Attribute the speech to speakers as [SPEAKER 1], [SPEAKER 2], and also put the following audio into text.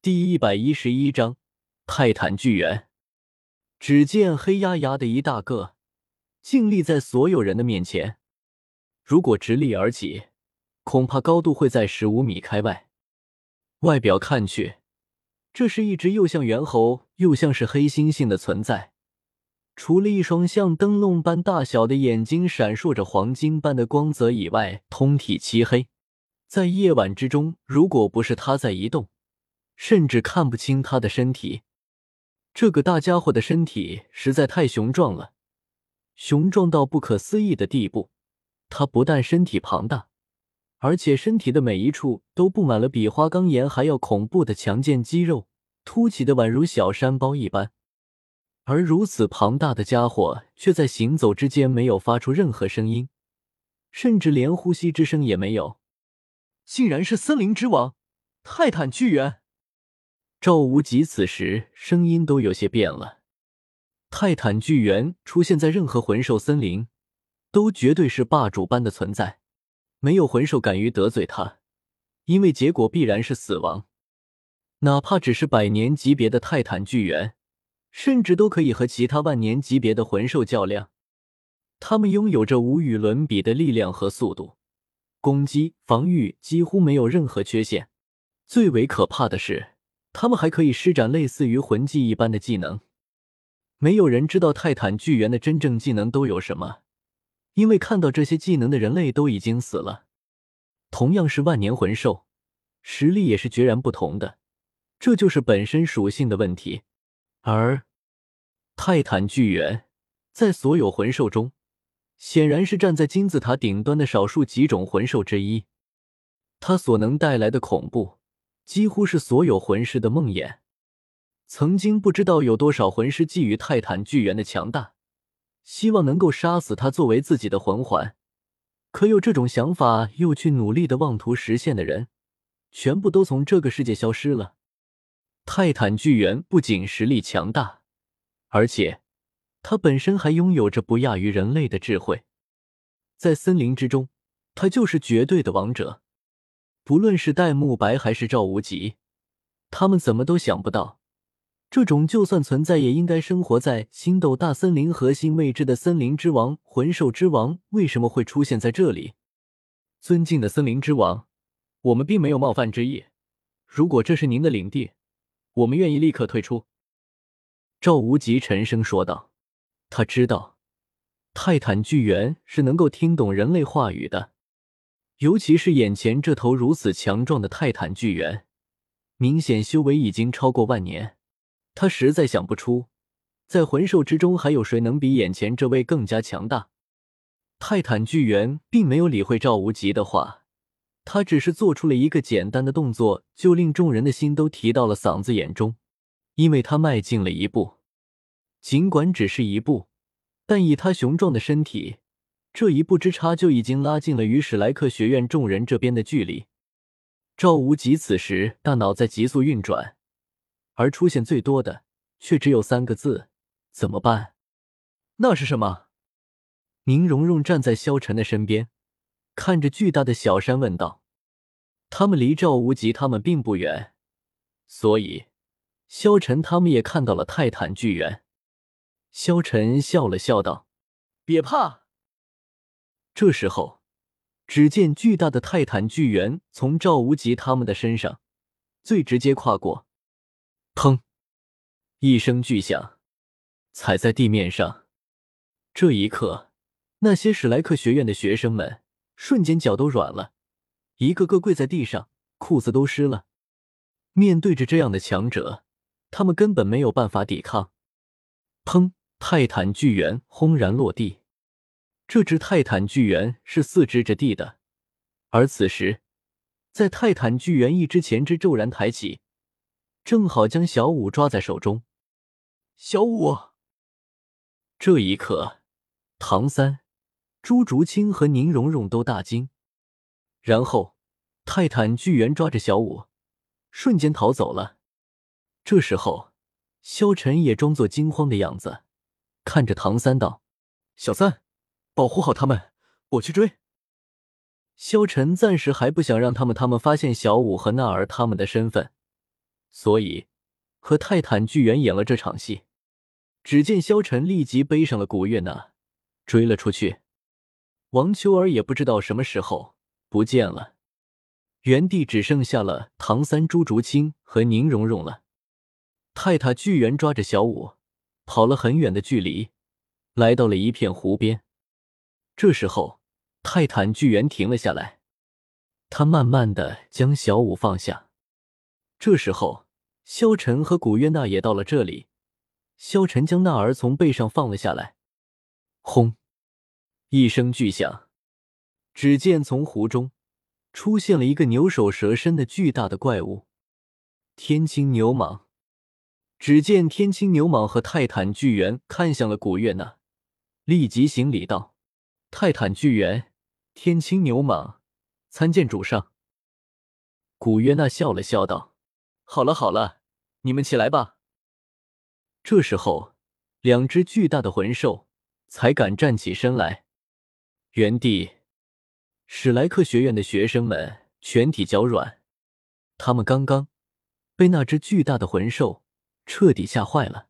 [SPEAKER 1] 第一百一十一章泰坦巨猿。只见黑压压的一大个，静立在所有人的面前。如果直立而起，恐怕高度会在十五米开外。外表看去，这是一只又像猿猴又像是黑猩猩的存在。除了一双像灯笼般大小的眼睛闪烁着黄金般的光泽以外，通体漆黑。在夜晚之中，如果不是它在移动，甚至看不清他的身体。这个大家伙的身体实在太雄壮了，雄壮到不可思议的地步。他不但身体庞大，而且身体的每一处都布满了比花岗岩还要恐怖的强健肌肉，凸起的宛如小山包一般。而如此庞大的家伙，却在行走之间没有发出任何声音，甚至连呼吸之声也没有。竟然是森林之王泰坦巨猿！赵无极此时声音都有些变了。泰坦巨猿出现在任何魂兽森林，都绝对是霸主般的存在，没有魂兽敢于得罪他，因为结果必然是死亡。哪怕只是百年级别的泰坦巨猿。甚至都可以和其他万年级别的魂兽较量，他们拥有着无与伦比的力量和速度，攻击、防御几乎没有任何缺陷。最为可怕的是，他们还可以施展类似于魂技一般的技能。没有人知道泰坦巨猿的真正技能都有什么，因为看到这些技能的人类都已经死了。同样是万年魂兽，实力也是决然不同的，这就是本身属性的问题。而泰坦巨猿在所有魂兽中，显然是站在金字塔顶端的少数几种魂兽之一。它所能带来的恐怖，几乎是所有魂师的梦魇。曾经不知道有多少魂师觊觎泰坦巨猿的强大，希望能够杀死他作为自己的魂环。可有这种想法又去努力的妄图实现的人，全部都从这个世界消失了。泰坦巨猿不仅实力强大，而且它本身还拥有着不亚于人类的智慧。在森林之中，它就是绝对的王者。不论是戴沐白还是赵无极，他们怎么都想不到，这种就算存在也应该生活在星斗大森林核心位置的森林之王、魂兽之王，为什么会出现在这里？尊敬的森林之王，我们并没有冒犯之意。如果这是您的领地，我们愿意立刻退出。”赵无极沉声说道。他知道，泰坦巨猿是能够听懂人类话语的，尤其是眼前这头如此强壮的泰坦巨猿，明显修为已经超过万年。他实在想不出，在魂兽之中还有谁能比眼前这位更加强大。泰坦巨猿并没有理会赵无极的话。他只是做出了一个简单的动作，就令众人的心都提到了嗓子眼中，因为他迈进了一步，尽管只是一步，但以他雄壮的身体，这一步之差就已经拉近了与史莱克学院众人这边的距离。赵无极此时大脑在急速运转，而出现最多的却只有三个字：怎么办？那是什么？宁荣荣站在萧晨的身边。看着巨大的小山，问道：“他们离赵无极他们并不远，所以萧晨他们也看到了泰坦巨猿。”萧晨笑了笑道：“别怕。”这时候，只见巨大的泰坦巨猿从赵无极他们的身上最直接跨过，砰！一声巨响，踩在地面上。这一刻，那些史莱克学院的学生们。瞬间脚都软了，一个个跪在地上，裤子都湿了。面对着这样的强者，他们根本没有办法抵抗。砰！泰坦巨猿轰然落地。这只泰坦巨猿是四肢着地的，而此时，在泰坦巨猿一只前肢骤然抬起，正好将小五抓在手中。小五，这一刻，唐三。朱竹清和宁荣荣都大惊，然后泰坦巨猿抓着小五，瞬间逃走了。这时候，萧晨也装作惊慌的样子，看着唐三道：“小三，保护好他们，我去追。”萧晨暂时还不想让他们他们发现小五和娜儿他们的身份，所以和泰坦巨猿演了这场戏。只见萧晨立即背上了古月娜，追了出去。王秋儿也不知道什么时候不见了，原地只剩下了唐三、朱竹清和宁荣荣了。泰塔巨猿抓着小舞，跑了很远的距离，来到了一片湖边。这时候，泰坦巨猿停了下来，他慢慢的将小舞放下。这时候，萧晨和古月娜也到了这里。萧晨将娜儿从背上放了下来，轰！一声巨响，只见从湖中出现了一个牛首蛇身的巨大的怪物——天青牛蟒。只见天青牛蟒和泰坦巨猿看向了古月娜，立即行礼道：“泰坦巨猿，天青牛蟒，参见主上。”古月娜笑了笑道：“好了好了，你们起来吧。”这时候，两只巨大的魂兽才敢站起身来。原地，史莱克学院的学生们全体脚软，他们刚刚被那只巨大的魂兽彻底吓坏了。